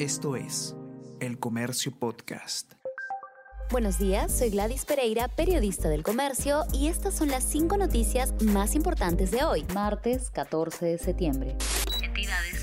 Esto es El Comercio Podcast. Buenos días, soy Gladys Pereira, periodista del comercio, y estas son las cinco noticias más importantes de hoy, martes 14 de septiembre. Entidades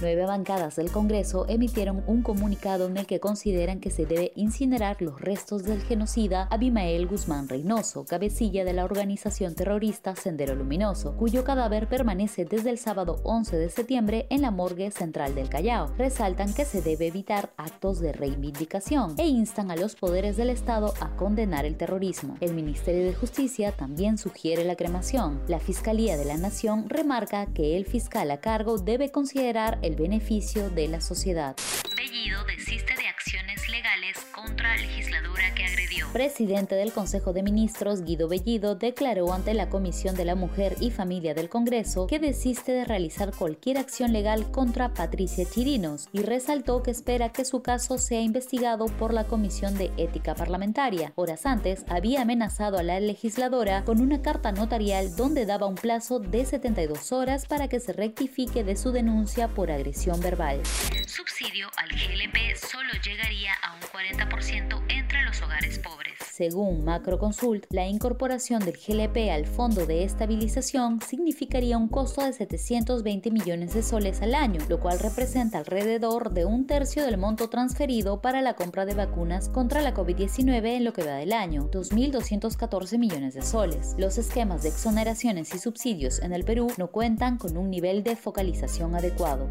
Nueve bancadas del Congreso emitieron un comunicado en el que consideran que se debe incinerar los restos del genocida Abimael Guzmán Reynoso, cabecilla de la organización terrorista Sendero Luminoso, cuyo cadáver permanece desde el sábado 11 de septiembre en la morgue central del Callao. Resaltan que se debe evitar actos de reivindicación e instan a los poderes del Estado a condenar el terrorismo. El Ministerio de Justicia también sugiere la cremación. La Fiscalía de la Nación remarca que el fiscal a cargo debe considerar el beneficio de la sociedad. Contra legisladora que agredió. Presidente del Consejo de Ministros, Guido Bellido, declaró ante la Comisión de la Mujer y Familia del Congreso que desiste de realizar cualquier acción legal contra Patricia Chirinos y resaltó que espera que su caso sea investigado por la Comisión de Ética Parlamentaria. Horas antes, había amenazado a la legisladora con una carta notarial donde daba un plazo de 72 horas para que se rectifique de su denuncia por agresión verbal. Subsidio al GLP solo llegaría a un 40% entre los hogares pobres. Según Macroconsult, la incorporación del GLP al Fondo de Estabilización significaría un costo de 720 millones de soles al año, lo cual representa alrededor de un tercio del monto transferido para la compra de vacunas contra la COVID-19 en lo que va del año, 2.214 millones de soles. Los esquemas de exoneraciones y subsidios en el Perú no cuentan con un nivel de focalización adecuado.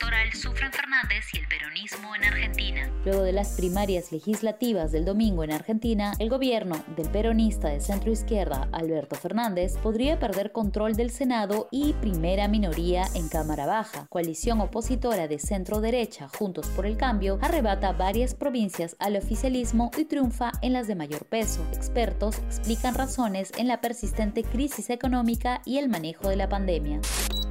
Electoral sufren Fernández y el peronismo en Argentina. Luego de las primarias legislativas del domingo en Argentina, el gobierno del peronista de centro izquierda Alberto Fernández podría perder control del Senado y primera minoría en Cámara Baja. Coalición opositora de centro derecha Juntos por el Cambio arrebata varias provincias al oficialismo y triunfa en las de mayor peso. Expertos explican razones en la persistente crisis económica y el manejo de la pandemia.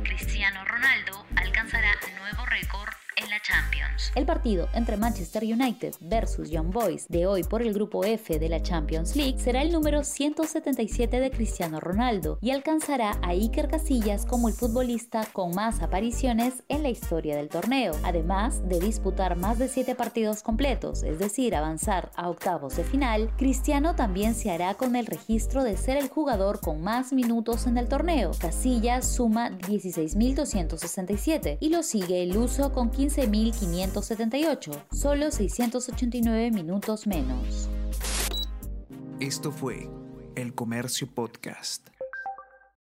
Cristiano Ronaldo alcanzará nuevo récord la Champions. El partido entre Manchester United versus Young Boys de hoy por el grupo F de la Champions League será el número 177 de Cristiano Ronaldo y alcanzará a Iker Casillas como el futbolista con más apariciones en la historia del torneo, además de disputar más de 7 partidos completos, es decir, avanzar a octavos de final. Cristiano también se hará con el registro de ser el jugador con más minutos en el torneo. Casillas suma 16.267 y lo sigue el uso con 15 15.578, solo 689 minutos menos. Esto fue El Comercio Podcast.